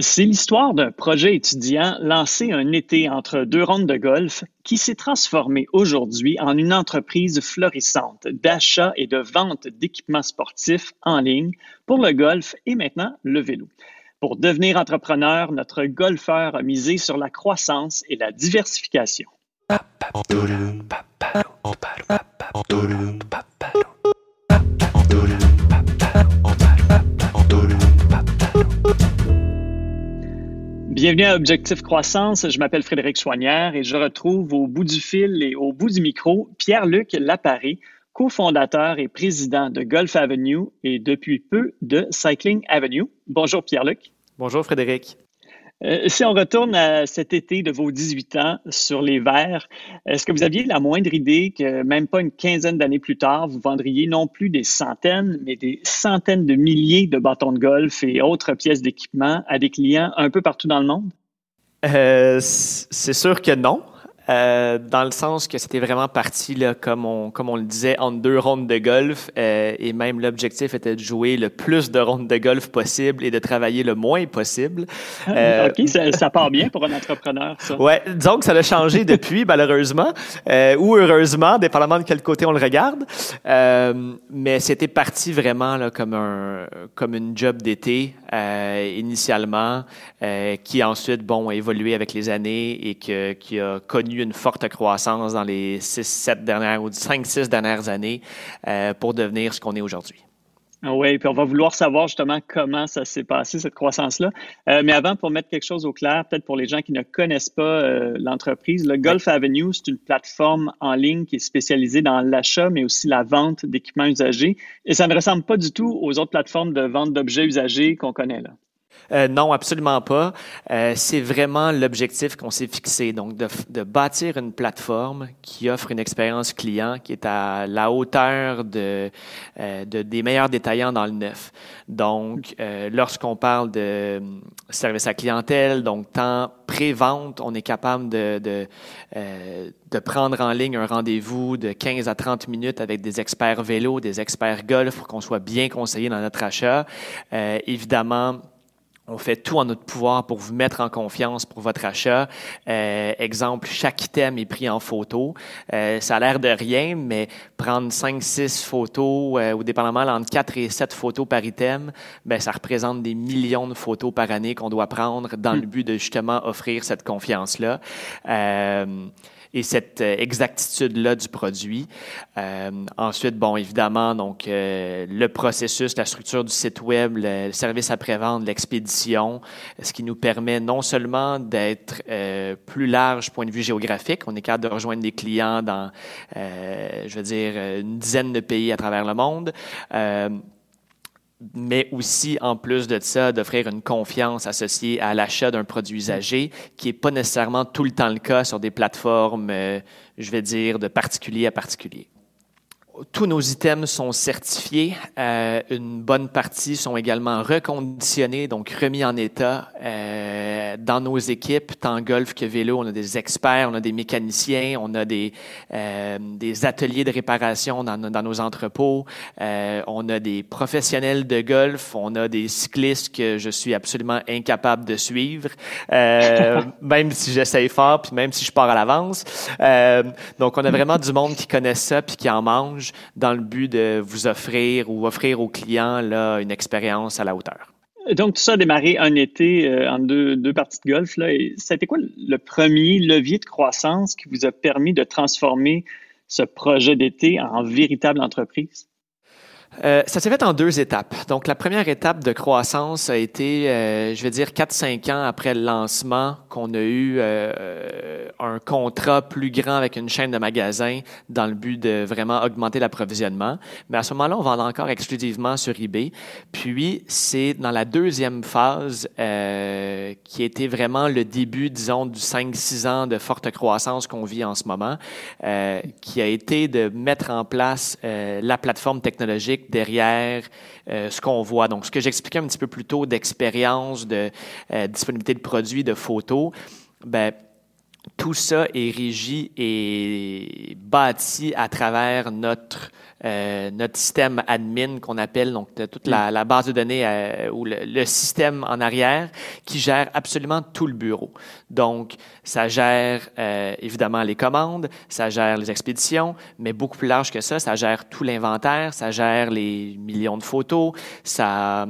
C'est l'histoire d'un projet étudiant lancé un été entre deux rondes de golf qui s'est transformé aujourd'hui en une entreprise florissante d'achat et de vente d'équipements sportifs en ligne pour le golf et maintenant le vélo. Pour devenir entrepreneur, notre golfeur a misé sur la croissance et la diversification. Bienvenue à Objectif Croissance. Je m'appelle Frédéric Chouanière et je retrouve au bout du fil et au bout du micro Pierre-Luc Laparé, cofondateur et président de Golf Avenue et depuis peu de Cycling Avenue. Bonjour Pierre-Luc. Bonjour Frédéric. Euh, si on retourne à cet été de vos 18 ans sur les verres, est-ce que vous aviez la moindre idée que même pas une quinzaine d'années plus tard, vous vendriez non plus des centaines, mais des centaines de milliers de bâtons de golf et autres pièces d'équipement à des clients un peu partout dans le monde? Euh, c'est sûr que non. Euh, dans le sens que c'était vraiment parti, là, comme, on, comme on le disait, en deux rondes de golf. Euh, et même l'objectif était de jouer le plus de rondes de golf possible et de travailler le moins possible. Ah, euh, OK, ça, ça, part bien pour un entrepreneur, ça. Ouais, disons que ça a changé depuis, malheureusement, ou heureusement, dépendamment de quel côté on le regarde. Mais c'était parti vraiment là, comme, un, comme une job d'été initialement, qui ensuite, bon, a évolué avec les années et que, qui a connu une forte croissance dans les 6-7 dernières ou 5-6 dernières années euh, pour devenir ce qu'on est aujourd'hui. Ah oui, puis on va vouloir savoir justement comment ça s'est passé, cette croissance-là. Euh, mais avant, pour mettre quelque chose au clair, peut-être pour les gens qui ne connaissent pas euh, l'entreprise, le Golf Avenue, c'est une plateforme en ligne qui est spécialisée dans l'achat, mais aussi la vente d'équipements usagés. Et ça ne ressemble pas du tout aux autres plateformes de vente d'objets usagés qu'on connaît là. Euh, non, absolument pas. Euh, c'est vraiment l'objectif qu'on s'est fixé, donc de, de, bâtir une plateforme qui offre une expérience client qui est à la hauteur de, euh, de des meilleurs détaillants dans le neuf. Donc, euh, lorsqu'on parle de service à clientèle, donc tant pré-vente, on est capable de, de, de prendre en ligne un rendez-vous de 15 à 30 minutes avec des experts vélo, des experts golf pour qu'on soit bien conseillé dans notre achat. évidemment, on fait tout en notre pouvoir pour vous mettre en confiance pour votre achat. Euh, exemple, chaque item est pris en photo. Euh, ça a l'air de rien, mais prendre 5, 6 photos, euh, ou dépendamment entre 4 et 7 photos par item, ben, ça représente des millions de photos par année qu'on doit prendre dans le hmm. but de justement offrir cette confiance-là. Et cette euh, exactitude-là du produit. Euh, ensuite, bon, évidemment, donc euh, le processus, la structure du site web, le, service après-vente, l'expédition, ce qui nous permet non seulement d'être plus large point de vue géographique, on est capable de rejoindre des clients dans, je veux dire, une dizaine de pays à travers le monde mais aussi, en plus de ça, d'offrir une confiance associée à l'achat d'un produit usagé, qui n'est pas nécessairement tout le temps le cas sur des plateformes, euh, je vais dire, de particulier à particulier tous nos items sont certifiés. Euh, une bonne partie sont également reconditionnés, donc remis en état. Euh, dans nos équipes, tant golf que vélo, on a des experts, on a des mécaniciens, on a des, euh, des ateliers de réparation dans, dans nos entrepôts. On a des professionnels de golf, on a des cyclistes que je suis absolument incapable de suivre, même si j'essaye fort, puis même si je pars à l'avance. Donc, on a vraiment du monde qui connaît ça puis qui en mange dans le but de vous offrir ou offrir aux clients une expérience à la hauteur. Donc, tout ça a démarré un été euh, en deux, deux, parties de golf. Là. Et c'était quoi le premier levier de croissance qui vous a permis de transformer ce projet d'été en véritable entreprise? Euh, ça s'est fait en deux étapes. Donc, la première étape de croissance a été, euh, je vais dire, 4-5 ans après le lancement, qu'on a eu euh, un contrat plus grand avec une chaîne de magasins dans le but de vraiment augmenter l'approvisionnement. Mais à ce moment-là, on vend encore exclusivement sur eBay. Puis, c'est dans la deuxième phase qui était vraiment le début, disons, du 5-6 ans de forte croissance qu'on vit en ce moment, qui a été de mettre en place la plateforme technologique derrière euh, ce qu'on voit. Donc, ce que j'expliquais un petit peu plus tôt d'expérience, de euh, disponibilité de produits, de photos, ben, tout ça est régi et bâti à travers notre euh, système admin qu'on appelle, donc toute la, base de données ou le, système en arrière qui gère absolument tout le bureau. Donc, ça gère euh, évidemment les commandes, ça gère les expéditions, mais beaucoup plus large que ça, ça gère tout l'inventaire, ça gère les millions de photos, ça,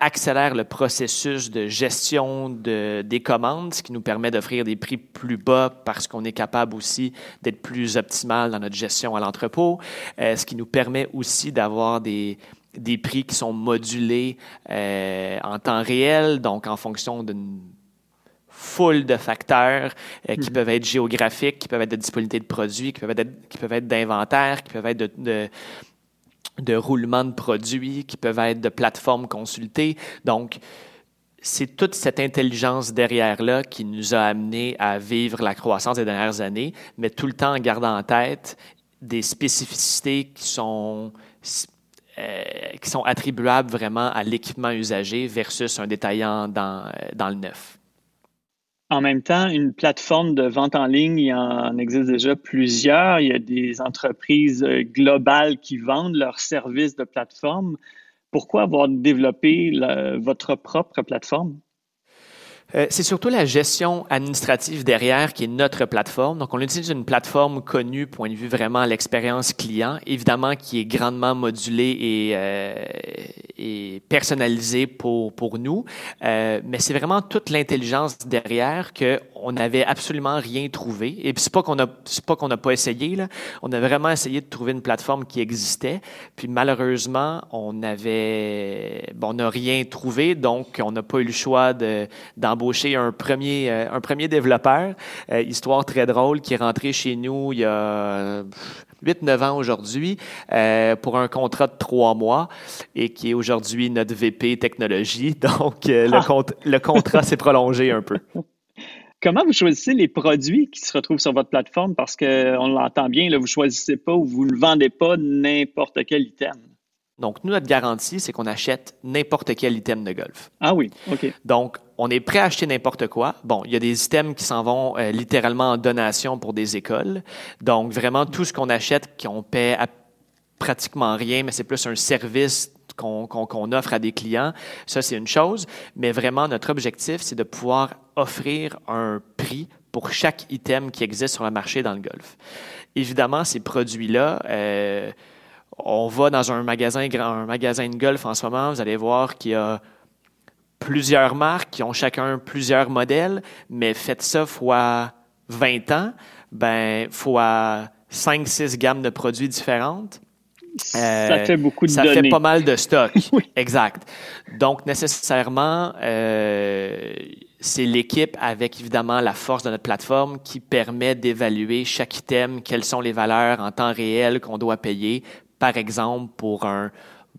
accélère le processus de gestion de, des commandes, ce qui nous permet d'offrir des prix plus bas parce qu'on est capable aussi d'être plus optimal dans notre gestion à l'entrepôt, euh, ce qui nous permet aussi d'avoir des, des prix qui sont modulés euh, en temps réel, donc en fonction d'une foule de facteurs euh, qui mm-hmm. peuvent être géographiques, qui peuvent être de disponibilité de produits, qui peuvent être, qui peuvent être d'inventaire, qui peuvent être de, de, de, roulement de produits, qui peuvent être de plateformes consultées. Donc, c'est toute cette intelligence derrière-là qui nous a amené à vivre la croissance des dernières années, mais tout le temps en gardant en tête des spécificités qui sont, euh, qui sont attribuables vraiment à l'équipement usagé versus un détaillant dans, euh, dans le neuf. En même temps, une plateforme de vente en ligne, il en existe déjà plusieurs. Il y a des entreprises euh, globales qui vendent leurs services de plateforme pourquoi avoir développé votre propre plateforme? Euh, c'est surtout la gestion administrative derrière qui est notre plateforme. Donc, on utilise une plateforme connue, point de vue vraiment l'expérience client, évidemment qui est grandement modulée et, euh, personnalisée pour, pour nous. Euh, mais c'est vraiment toute l'intelligence derrière que on n'avait absolument rien trouvé. Et puis c'est pas qu'on a pas qu'on n'a pas essayé là. On a vraiment essayé de trouver une plateforme qui existait. Puis malheureusement, on avait bon, on n'a rien trouvé, donc on n'a pas eu le choix de d'embaucher un premier euh, un premier développeur. Euh, histoire très drôle qui est rentré chez nous il y a 8-9 ans aujourd'hui euh, pour un contrat de trois mois et qui est aujourd'hui notre VP technologie. Donc, le, ah. le contrat s'est prolongé un peu. Comment vous choisissez les produits qui se retrouvent sur votre plateforme? Parce qu'on l'entend bien, là, vous ne choisissez pas ou vous ne vendez pas n'importe quel item. Donc, nous, notre garantie, c'est qu'on achète n'importe quel item de golf. Ah oui, OK. Donc, on est prêt à acheter n'importe quoi. Bon, il y a des items qui s'en vont euh, littéralement en donation pour des écoles. Donc, vraiment, tout ce qu'on achète, qu'on paie à pratiquement rien, mais c'est plus un service qu'on offre à des clients, ça c'est une chose, mais vraiment notre objectif, c'est de pouvoir offrir un prix pour chaque item qui existe sur le marché dans le golf. Évidemment, ces produits-là, euh, on va dans un magasin, un magasin de golf en ce moment, vous allez voir qu'il y a plusieurs marques qui ont chacun plusieurs modèles, mais faites ça fois 20 ans, ben fois 5-6 gammes de produits différentes ça euh, fait beaucoup de ça fait pas mal de stock. Exact. Donc, nécessairement, euh, c'est l'équipe avec évidemment la force de notre plateforme qui permet d'évaluer chaque item, quelles sont les valeurs en temps réel qu'on doit payer. Par exemple, pour un,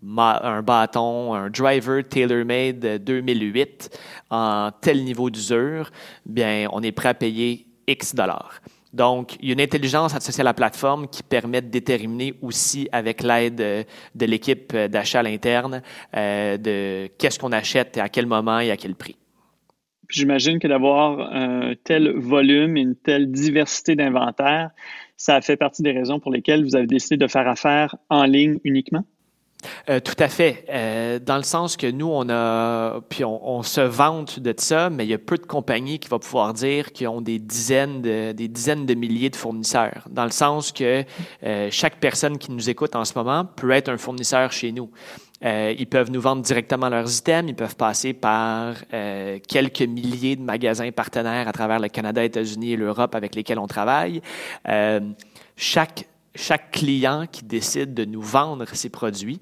un bâton, un driver tailor-made 2008 en tel niveau d'usure, bien, on est prêt à payer X dollars. Donc, il y a une intelligence associée à la plateforme qui permet de déterminer aussi, avec l'aide de, l'équipe d'achat à l'interne, euh, de qu'est-ce qu'on achète à quel moment et à quel prix. J'imagine que d'avoir un tel volume une telle diversité d'inventaire, ça fait partie des raisons pour lesquelles vous avez décidé de faire affaire en ligne uniquement? Euh, tout à fait. Euh, dans le sens que nous, on a, puis on, se vante de ça, mais il y a peu de compagnies qui vont pouvoir dire qu'ils ont des dizaines de, des dizaines de milliers de fournisseurs. Dans le sens que euh, chaque personne qui nous écoute en ce moment peut être un fournisseur chez nous. ils peuvent nous vendre directement leurs items, ils peuvent passer par quelques milliers de magasins partenaires à travers le Canada, États-Unis et l'Europe avec lesquels on travaille. chaque chaque client qui décide de nous vendre ses produits,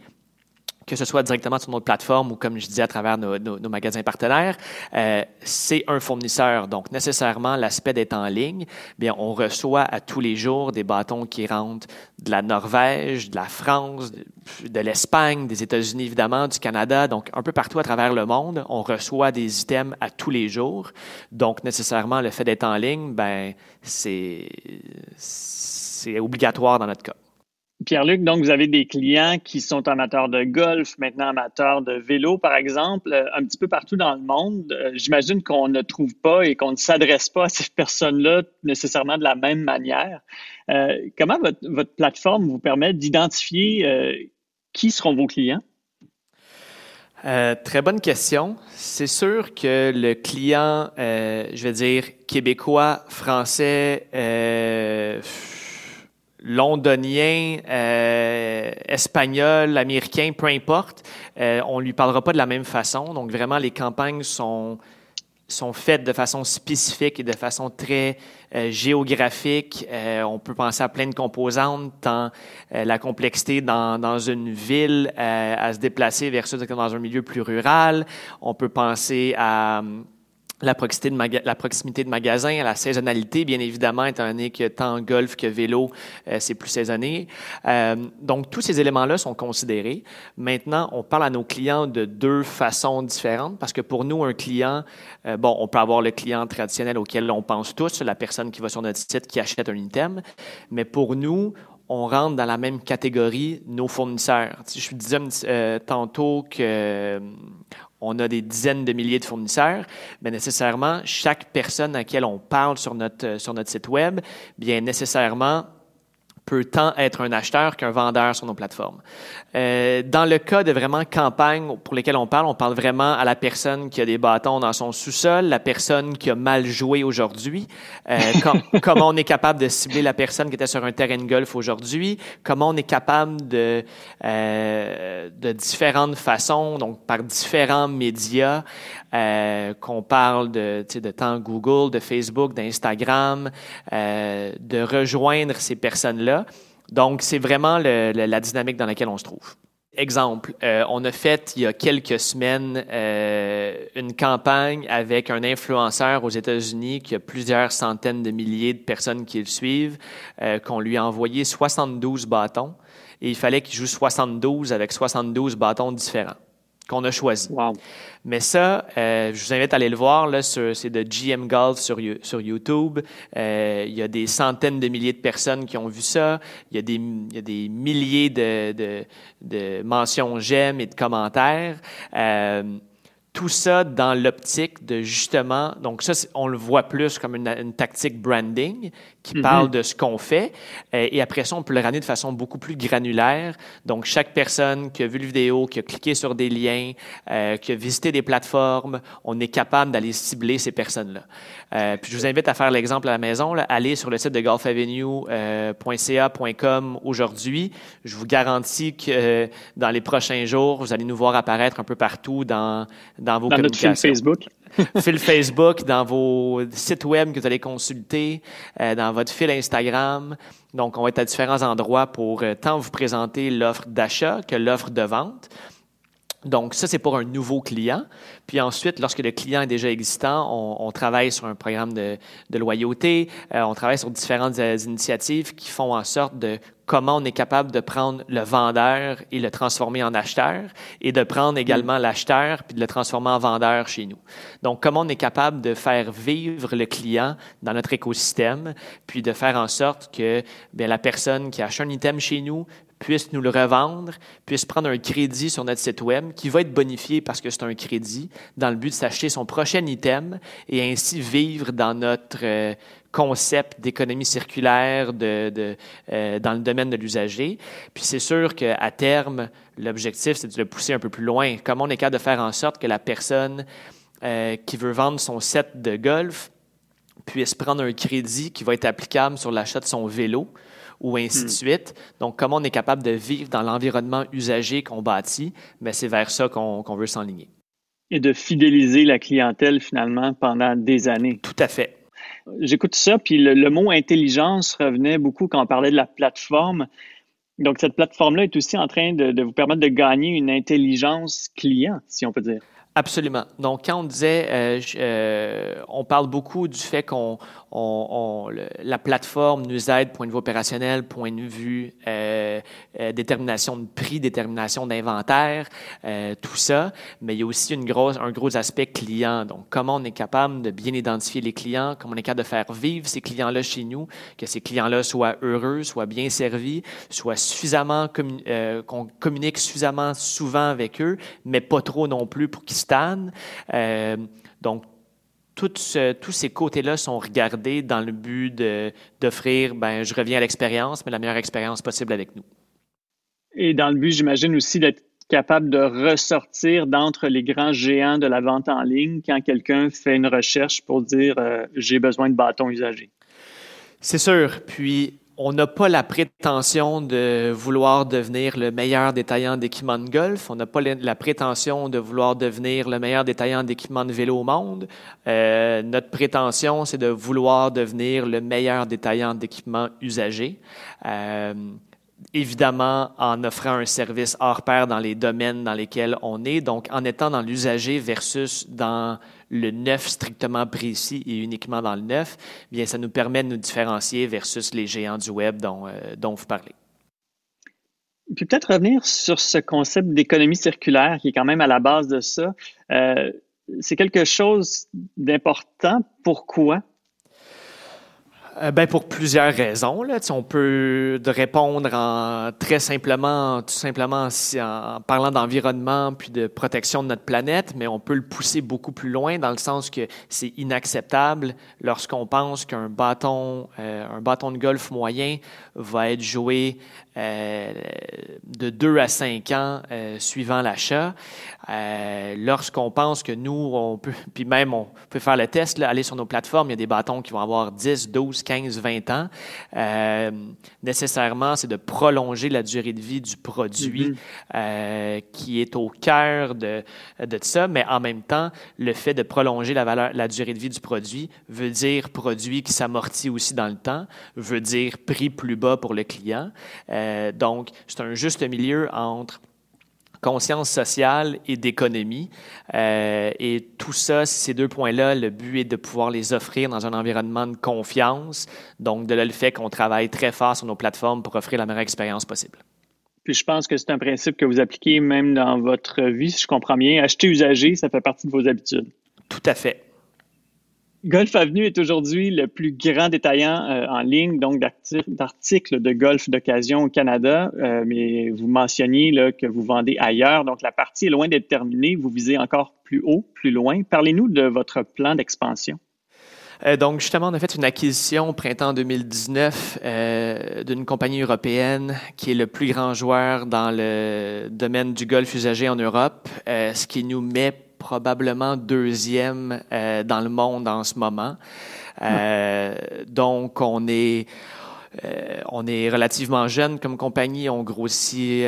que ce soit directement sur notre plateforme ou, comme je disais, à travers nos, magasins partenaires, euh, c'est un fournisseur. Donc, nécessairement, l'aspect d'être en ligne, bien, on reçoit à tous les jours des bâtons qui rentrent de la Norvège, de la France, de, l'Espagne, des États-Unis, évidemment, du Canada, donc un peu partout à travers le monde. On reçoit des items à tous les jours. Donc, nécessairement, le fait d'être en ligne, ben, c'est obligatoire dans notre cas. Pierre-Luc, donc vous avez des clients qui sont amateurs de golf, maintenant amateurs de vélo, par exemple, euh, un petit peu partout dans le monde. Euh, j'imagine qu'on ne trouve pas et qu'on ne s'adresse pas à ces personnes-là nécessairement de la même manière. Euh, comment votre, plateforme vous permet d'identifier qui seront vos clients? très bonne question. C'est sûr que le client, je vais dire québécois, français, londonien, euh, espagnol, américain, peu importe, euh, on lui parlera pas de la même façon. Donc vraiment, les campagnes sont sont faites de façon spécifique et de façon très euh, géographique. Euh, on peut penser à plein de composantes, tant la complexité dans, dans une ville à se déplacer versus dans un milieu plus rural. On peut penser à la proximité, de la proximité de magasins, la saisonnalité, bien évidemment, étant donné que tant golf que vélo, euh, c'est plus saisonnier. Euh, donc, tous ces éléments-là sont considérés. Maintenant, on parle à nos clients de deux façons différentes parce que pour nous, un client, euh, bon, on peut avoir le client traditionnel auquel on pense tous, la personne qui va sur notre site, qui achète un item, mais pour nous, on rentre dans la même catégorie nos fournisseurs. Je disais euh, tantôt que on a des dizaines de milliers de fournisseurs, mais nécessairement, chaque personne à laquelle on parle sur notre, euh, sur notre site web, bien nécessairement, peut tant être un acheteur qu'un vendeur sur nos plateformes. Euh, dans le cas de vraiment campagnes pour lesquelles on parle, on parle vraiment à la personne qui a des bâtons dans son sous-sol, la personne qui a mal joué aujourd'hui, euh, comment on est capable de cibler la personne qui était sur un terrain de golf aujourd'hui, comment on est capable de, euh, de différentes façons, donc par différents médias, euh, qu'on parle de, de temps Google, de Facebook, d'Instagram, euh, de rejoindre ces personnes-là. Donc, c'est vraiment la dynamique dans laquelle on se trouve. Exemple, euh, on a fait il y a quelques semaines une campagne avec un influenceur aux États-Unis qui a plusieurs centaines de milliers de personnes qui le suivent, qu'on lui a envoyé 72 bâtons et il fallait qu'il joue 72 avec 72 bâtons différents qu'on a choisi. Mais ça, euh, je vous invite à aller le voir. Là, c'est de GM Golf sur, sur YouTube. Euh, il y a des centaines de milliers de personnes qui ont vu ça. Il y a des, il y a des milliers de, de, de mentions j'aime et de commentaires. Euh, tout ça dans l'optique de justement, donc ça, on le voit plus comme une, tactique branding qui mhm. parle de ce qu'on fait. Euh, et après ça, on peut le ramener de façon beaucoup plus granulaire. Donc, chaque personne qui a vu le vidéo, qui a cliqué sur des liens, euh, qui a visité des plateformes, on est capable d'aller cibler ces personnes-là. Euh, puis je vous invite à faire l'exemple à la maison. Là. Allez sur le site de golfavenue.ca.com aujourd'hui. Je vous garantis que dans les prochains jours, vous allez nous voir apparaître un peu partout dans dans vos dans Notre fil Facebook. fil Facebook, dans vos sites web que vous allez consulter, euh, dans votre fil Instagram. Donc, on va être à différents endroits pour euh, tant vous présenter l'offre d'achat que l'offre de vente. Donc, ça, c'est pour un nouveau client. Puis ensuite, lorsque le client est déjà existant, on, travaille sur un programme de, loyauté, euh, on travaille sur différentes initiatives qui font en sorte de comment on est capable de prendre le vendeur et le transformer en acheteur et de prendre également l'acheteur puis de le transformer en vendeur chez nous. Donc, comment on est capable de faire vivre le client dans notre écosystème puis de faire en sorte que bien, la personne qui achète un item chez nous puisse nous le revendre, puisse prendre un crédit sur notre site web qui va être bonifié parce que c'est un crédit dans le but de s'acheter son prochain item et ainsi vivre dans notre euh, concept d'économie circulaire de, euh, dans le domaine de l'usager. Puis c'est sûr qu'à terme, l'objectif, c'est de le pousser un peu plus loin. Comment on est capable de faire en sorte que la personne euh, qui veut vendre son set de golf puisse prendre un crédit qui va être applicable sur l'achat de son vélo ou ainsi de hmm. suite? Donc, comment on est capable de vivre dans l'environnement usagé qu'on bâtit, mais c'est vers ça qu'on veut s'enligner. Et de fidéliser la clientèle finalement pendant des années. Tout à fait. J'écoute ça, puis le, mot intelligence revenait beaucoup quand on parlait de la plateforme. Donc, cette plateforme-là est aussi en train de, vous permettre de gagner une intelligence client, si on peut dire. Absolument. Donc, quand on disait, euh, euh, on parle beaucoup du fait qu'on, on, la plateforme nous aide, point de vue opérationnel, point de vue euh, détermination de prix, détermination d'inventaire, tout ça. Mais il y a aussi une grosse, un gros aspect client. Donc, comment on est capable de bien identifier les clients, comment on est capable de faire vivre ces clients-là chez nous, que ces clients-là soient heureux, soient bien servis, soient suffisamment, qu'on communique suffisamment souvent avec eux, mais pas trop non plus pour qu'ils euh, donc, tous ces côtés-là sont regardés dans le but d'offrir, ben, je reviens à l'expérience, mais la meilleure expérience possible avec nous. Et dans le but, j'imagine aussi d'être capable de ressortir d'entre les grands géants de la vente en ligne quand quelqu'un fait une recherche pour dire euh, j'ai besoin de bâtons usagés. C'est sûr. Puis on n'a pas la prétention de vouloir devenir le meilleur détaillant d'équipement de golf. On n'a pas la prétention de vouloir devenir le meilleur détaillant d'équipement de vélo au monde. Euh, notre prétention, c'est de vouloir devenir le meilleur détaillant d'équipement usagé. Euh, évidemment en offrant un service hors pair dans les domaines dans lesquels on est, donc en étant dans l'usager versus dans le neuf strictement précis et uniquement dans le neuf, bien ça nous permet de nous différencier versus les géants du web dont, euh, dont vous parlez. Puis peut-être revenir sur ce concept d'économie circulaire qui est quand même à la base de ça. Euh, c'est quelque chose d'important. Pourquoi? Euh, ben pour plusieurs raisons. Là. on peut répondre en, très simplement, tout simplement en parlant d'environnement puis de protection de notre planète, mais on peut le pousser beaucoup plus loin dans le sens que c'est inacceptable lorsqu'on pense qu'un bâton, euh, un bâton de golf moyen va être joué euh, de 2 à 5 ans suivant l'achat. Lorsqu'on pense que nous, on peut, puis même on peut faire le test, là, aller sur nos plateformes, il y a des bâtons qui vont avoir 10, 12, 15, 20 ans. Euh, nécessairement, c'est de prolonger la durée de vie du produit mm-hmm. qui est au cœur de, de ça, mais en même temps, le fait de prolonger la, valeur, la durée de vie du produit veut dire produit qui s'amortit aussi dans le temps, veut dire prix plus bas pour le client. Euh, donc, c'est un juste milieu entre conscience sociale et d'économie. Euh, et tout ça, ces deux points-là, le but est de pouvoir les offrir dans un environnement de confiance. Donc, de là, le fait qu'on travaille très fort sur nos plateformes pour offrir la meilleure expérience possible. Puis je pense que c'est un principe que vous appliquez même dans votre vie, si je comprends bien. Acheter usagé, ça fait partie de vos habitudes. Tout à fait. Golf Avenue est aujourd'hui le plus grand détaillant euh, en ligne, donc d'articles de golf d'occasion au Canada. Euh, mais vous mentionniez là, que vous vendez ailleurs, donc la partie est loin d'être terminée. Vous visez encore plus haut, plus loin. Parlez-nous de votre plan d'expansion. Euh, donc, justement, on a fait une acquisition au printemps 2019 d'une compagnie européenne qui est le plus grand joueur dans le domaine du golf usagé en Europe, ce qui nous met probablement deuxième euh, dans le monde en ce moment. Euh, donc, on est, euh, on est relativement jeune comme compagnie, on grossit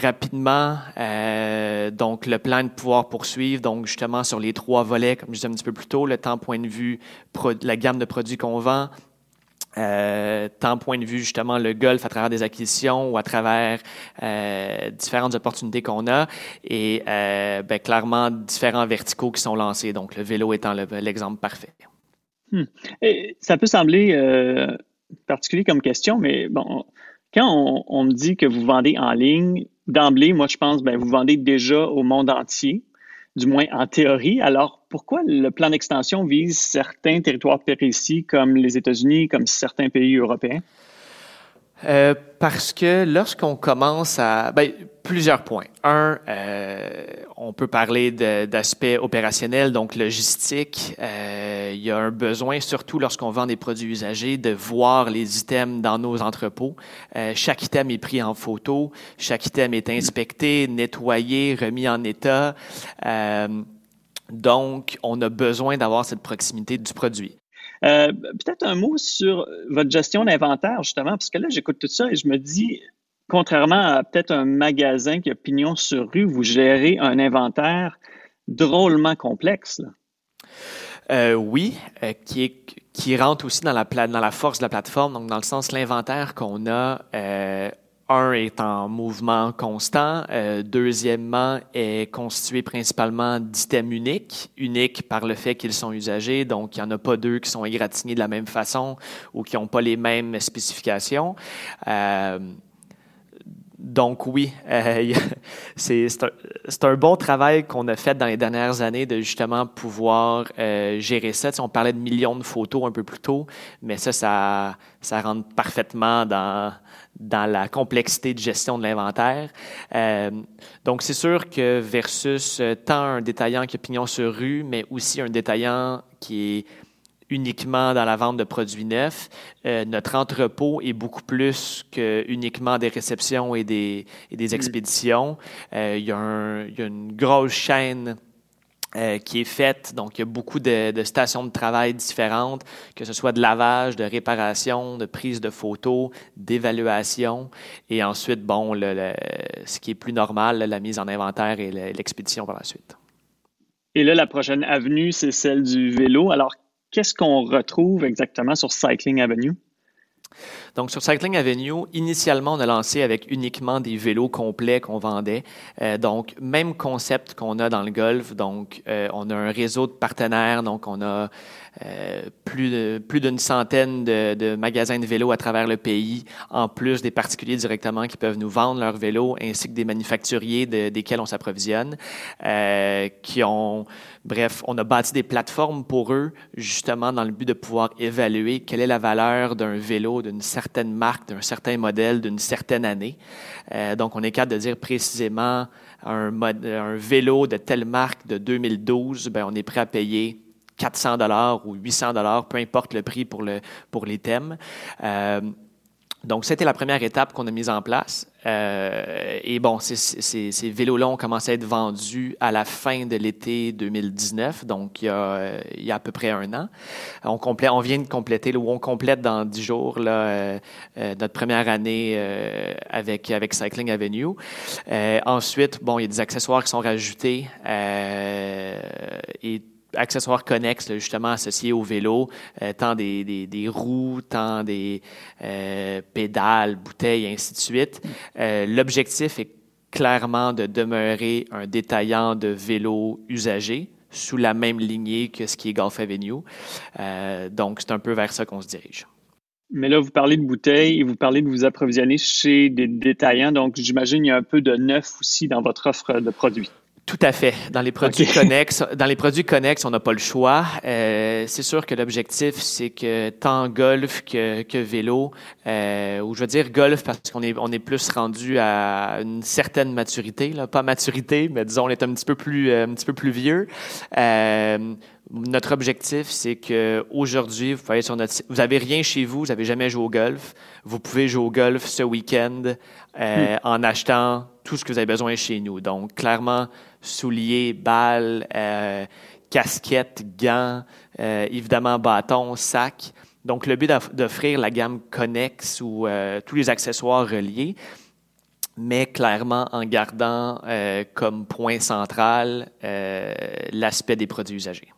rapidement. donc, le plan de pouvoir poursuivre, donc justement sur les trois volets, comme je disais un petit peu plus tôt, le temps point de vue, la gamme de produits qu'on vend, euh, tant point de vue justement le golf à travers des acquisitions ou à travers euh, différentes opportunités qu'on a et euh, ben, clairement différents verticaux qui sont lancés, donc le vélo étant l'exemple parfait. Hmm. ça peut sembler euh, particulier comme question, mais bon, quand on, on, me dit que vous vendez en ligne, d'emblée, moi je pense, ben, vous vendez déjà au monde entier du moins en théorie. Alors, pourquoi le plan d'extension vise certains territoires précis comme les États-Unis, comme certains pays européens? Euh, parce que lorsqu'on commence à... Ben, plusieurs points. Un, euh, on peut parler d'aspect opérationnel, donc logistique. Euh, il y a un besoin, surtout lorsqu'on vend des produits usagers, de voir les items dans nos entrepôts. Euh, chaque item est pris en photo, chaque item est inspecté, nettoyé, remis en état. Euh, donc, on a besoin d'avoir cette proximité du produit. Euh, peut-être un mot sur votre gestion d'inventaire, justement, parce que là, j'écoute tout ça et je me dis, contrairement à peut-être un magasin qui a pignon sur rue, vous gérez un inventaire drôlement complexe. Euh, oui, euh, qui, est, qui rentre aussi dans la, dans la force de la plateforme, donc dans le sens l'inventaire qu'on a un, est en mouvement constant. Euh, deuxièmement, est constitué principalement d'items uniques, uniques par le fait qu'ils sont usagés. Donc, il n'y en a pas deux qui sont égratignés de la même façon ou qui n'ont pas les mêmes spécifications. Euh, donc oui, euh, c'est un, bon travail qu'on a fait dans les dernières années de justement pouvoir gérer ça. on parlait de millions de photos un peu plus tôt, mais ça, ça rentre parfaitement dans, dans la complexité de gestion de l'inventaire. Euh, donc c'est sûr que versus euh, tant un détaillant qui a pignon sur rue, mais aussi un détaillant qui est uniquement dans la vente de produits neufs. Euh, notre entrepôt est beaucoup plus que uniquement des réceptions et des, et des mm. expéditions. Euh, il, y a un, il, y a une grosse chaîne euh, qui est faite. Donc, il y a beaucoup de, stations de travail différentes, que ce soit de lavage, de réparation, de prise de photos, d'évaluation. Et ensuite, bon, ce qui est plus normal, la mise en inventaire et l'expédition par la suite. Et là, la prochaine avenue, c'est celle du vélo. Alors, qu'est-ce qu'on retrouve exactement sur Cycling Avenue? Donc, sur Cycling Avenue, initialement, on a lancé avec uniquement des vélos complets qu'on vendait. Euh, donc, même concept qu'on a dans le golf. Donc, euh, on a un réseau de partenaires. Donc, on a euh, plus d'une centaine de, magasins de vélos à travers le pays, en plus des particuliers directement qui peuvent nous vendre leurs vélos, ainsi que des manufacturiers de, desquels on s'approvisionne, euh, qui ont, bref, on a bâti des plateformes pour eux, justement dans le but de pouvoir évaluer quelle est la valeur d'un vélo d'une certaine marque, d'un certain modèle, d'une certaine année. Euh, donc, on est capable de dire précisément un, un vélo de telle marque de 2012, ben, on est prêt à payer 400 dollars ou 800 dollars, peu importe le prix pour, le, pour les thèmes. Euh, donc, c'était la première étape qu'on a mise en place. Euh, et bon, ces, vélos-là ont commencé à être vendus à la fin de l'été 2019, donc il y, a, il y a à peu près un an. On, on vient de compléter, ou on complète dans dix jours là, euh, notre première année avec, avec Cycling Avenue. Ensuite, bon, il y a des accessoires qui sont rajoutés et accessoires connexes justement associés au vélo, euh, tant des, des, des, roues, tant des euh, pédales, bouteilles, ainsi de suite. Euh, L'objectif est clairement de demeurer un détaillant de vélos usagés sous la même lignée que ce qui est Golf Avenue. Donc, c'est un peu vers ça qu'on se dirige. Mais là, vous parlez de bouteilles et vous parlez de vous approvisionner chez des détaillants. Donc, j'imagine qu'il y a un peu de neuf aussi dans votre offre de produits. Tout à fait. Dans les produits connexes, dans les produits connexes, on n'a pas le choix. Euh, c'est sûr que l'objectif, c'est que tant golf que, que vélo, euh, ou je veux dire golf parce qu'on est on est plus rendu à une certaine maturité, là, pas maturité, mais disons on est un petit peu plus euh, un petit peu plus vieux. Notre objectif, c'est que aujourd'hui, vous pouvez sur notre vous avez rien chez vous, vous n'avez jamais joué au golf, vous pouvez jouer au golf ce week-end euh, hmm. en achetant tout ce que vous avez besoin chez nous. Donc, clairement, souliers, balles, euh, casquettes, gants, euh, évidemment bâtons, sacs. Donc, le but d'offrir la gamme connexe ou euh, tous les accessoires reliés, mais clairement en gardant euh, comme point central euh, l'aspect des produits usagés.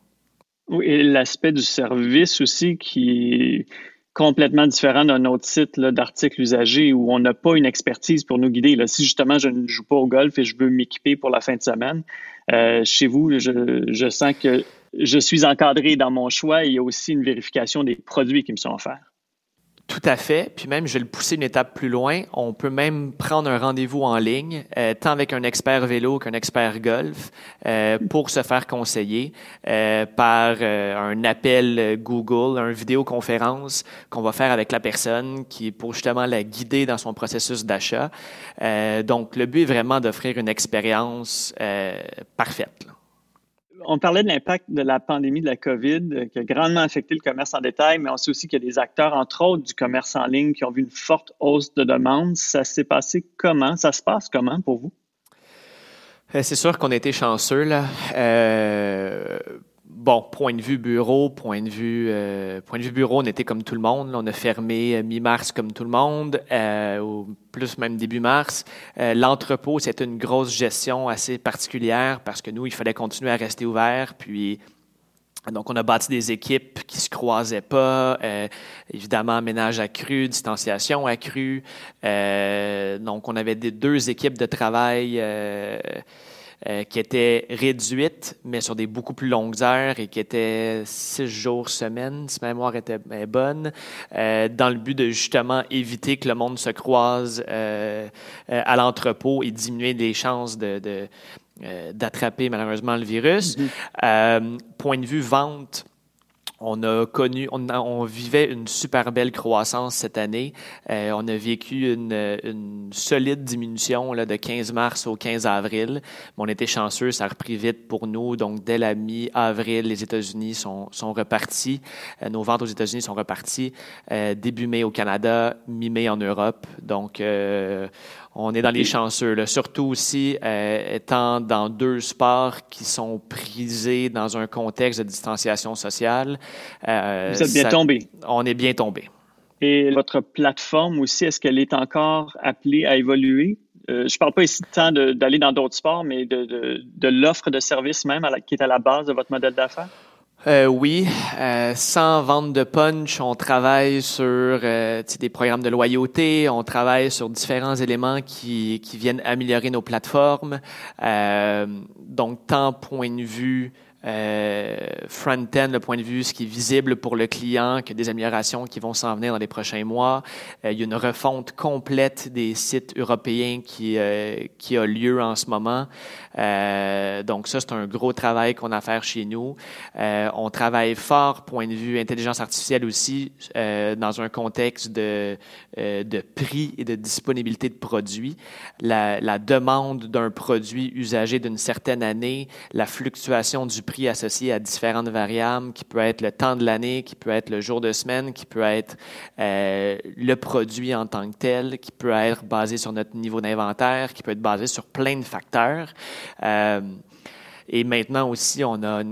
Oui, et l'aspect du service aussi qui complètement différent d'un autre site d'articles usagés où on n'a pas une expertise pour nous guider. Si justement je ne joue pas au golf et je veux m'équiper pour la fin de semaine, euh, chez vous, je, je sens que je suis encadré dans mon choix et il y a aussi une vérification des produits qui me sont offerts. Tout à fait. Puis même, je vais le pousser une étape plus loin. On peut même prendre un rendez-vous en ligne, euh, tant avec un expert vélo qu'un expert golf, euh, pour se faire conseiller euh, par euh, un appel Google, une vidéoconférence qu'on va faire avec la personne, qui pour justement la guider dans son processus d'achat. Euh, donc, le but est vraiment d'offrir une expérience parfaite. Là on parlait de l'impact de la pandémie de la COVID euh, qui a grandement affecté le commerce en détail, mais on sait aussi qu'il y a des acteurs, entre autres, du commerce en ligne qui ont vu une forte hausse de demande. Ça s'est passé comment? Ça se passe comment pour vous? Euh, c'est sûr qu'on a été chanceux. Là. Euh, bon, point de vue bureau, point de vue, euh, point de vue bureau, on était comme tout le monde. On a fermé euh, mi-mars comme tout le monde, euh, ou plus même début mars. L'entrepôt, c'était une grosse gestion assez particulière parce que nous, il fallait continuer à rester ouvert. Puis Donc, on a bâti des équipes qui se croisaient pas. Évidemment, ménage accru, distanciation accrue. Donc, on avait deux équipes de travail euh, qui étaient réduites, mais sur des beaucoup plus longues heures et qui étaient six jours semaine, si ma mémoire était bonne, euh, dans le but de justement éviter que le monde se croise euh, à l'entrepôt et diminuer les chances de, de d'attraper malheureusement le virus. Mm-hmm. point de vue vente, on a connu, on, vivait une super belle croissance cette année. Euh, on a vécu une, solide diminution là, de 15 mars au 15 avril. on était chanceux, ça a repris vite pour nous. Donc, dès la mi-avril, les États-Unis sont, repartis. Euh, nos ventes aux États-Unis sont reparties. Euh, début mai au Canada, mi-mai en Europe. Donc, on est dans les chanceux. Là. Surtout aussi, euh, étant dans deux sports qui sont prisés dans un contexte de distanciation sociale. Euh, Vous êtes bien tombé. On est bien tombé. Et votre plateforme aussi, est-ce qu'elle est encore appelée à évoluer? Euh, je ne parle pas ici de temps d'aller dans d'autres sports, mais de, de, de l'offre de service même qui est à la base de votre modèle d'affaires? Euh, oui, euh, sans vente de punch, on travaille sur euh, des programmes de loyauté, on travaille sur différents éléments qui, qui viennent améliorer nos plateformes. Donc, tant point de vue euh, front-end, le point de vue, ce qui est visible pour le client, que des améliorations qui vont s'en venir dans les prochains mois. Euh, il y a une refonte complète des sites européens qui, euh, qui a lieu en ce moment. Euh, donc ça, c'est un gros travail qu'on a à faire chez nous. On travaille fort, point de vue intelligence artificielle aussi, dans un contexte de, de prix et de disponibilité de produits. La demande d'un produit usagé d'une certaine année, la fluctuation du prix associé à différentes variables, qui peut être le temps de l'année, qui peut être le jour de semaine, qui peut être euh, le produit en tant que tel, qui peut être basé sur notre niveau d'inventaire, qui peut être basé sur plein de facteurs. Euh, et maintenant aussi, on a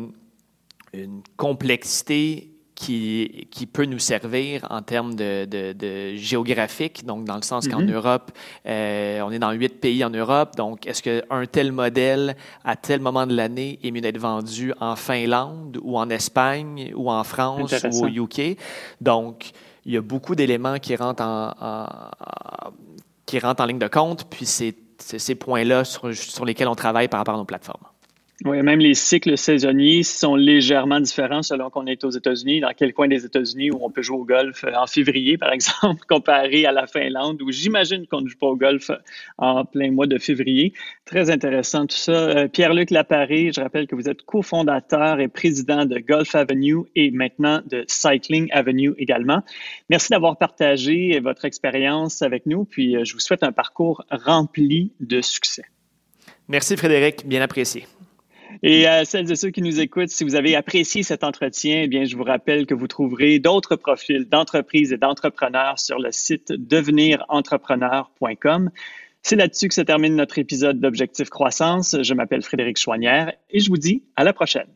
une complexité qui, qui, peut nous servir en termes de, de, de géographique, donc dans le sens qu'en mm-hmm. Europe, euh, on est dans huit pays en Europe, donc est-ce qu'un tel modèle, à tel moment de l'année, est mieux d'être vendu en Finlande ou en Espagne ou en France ou au UK? Donc, il y a beaucoup d'éléments qui rentrent en, en, qui rentrent en ligne de compte, puis c'est ces points-là sur, sur lesquels on travaille par rapport à nos plateformes. Oui, même les cycles saisonniers sont légèrement différents selon qu'on est aux États-Unis, dans quel coin des États-Unis où on peut jouer au golf euh, en février, par exemple, comparé à la Finlande, où j'imagine qu'on ne joue pas au golf en plein mois de février. Très intéressant tout ça. Euh, Pierre-Luc Laparé, je rappelle que vous êtes cofondateur et président de Golf Avenue et maintenant de Cycling Avenue également. Merci d'avoir partagé votre expérience avec nous, puis euh, je vous souhaite un parcours rempli de succès. Merci Frédéric, bien apprécié. Et à celles et ceux qui nous écoutent, si vous avez apprécié cet entretien, eh bien, je vous rappelle que vous trouverez d'autres profils d'entreprises et d'entrepreneurs sur le site devenirentrepreneur.com. C'est là-dessus que se termine notre épisode d'Objectif Croissance. Je m'appelle Frédéric Chouanière et je vous dis à la prochaine.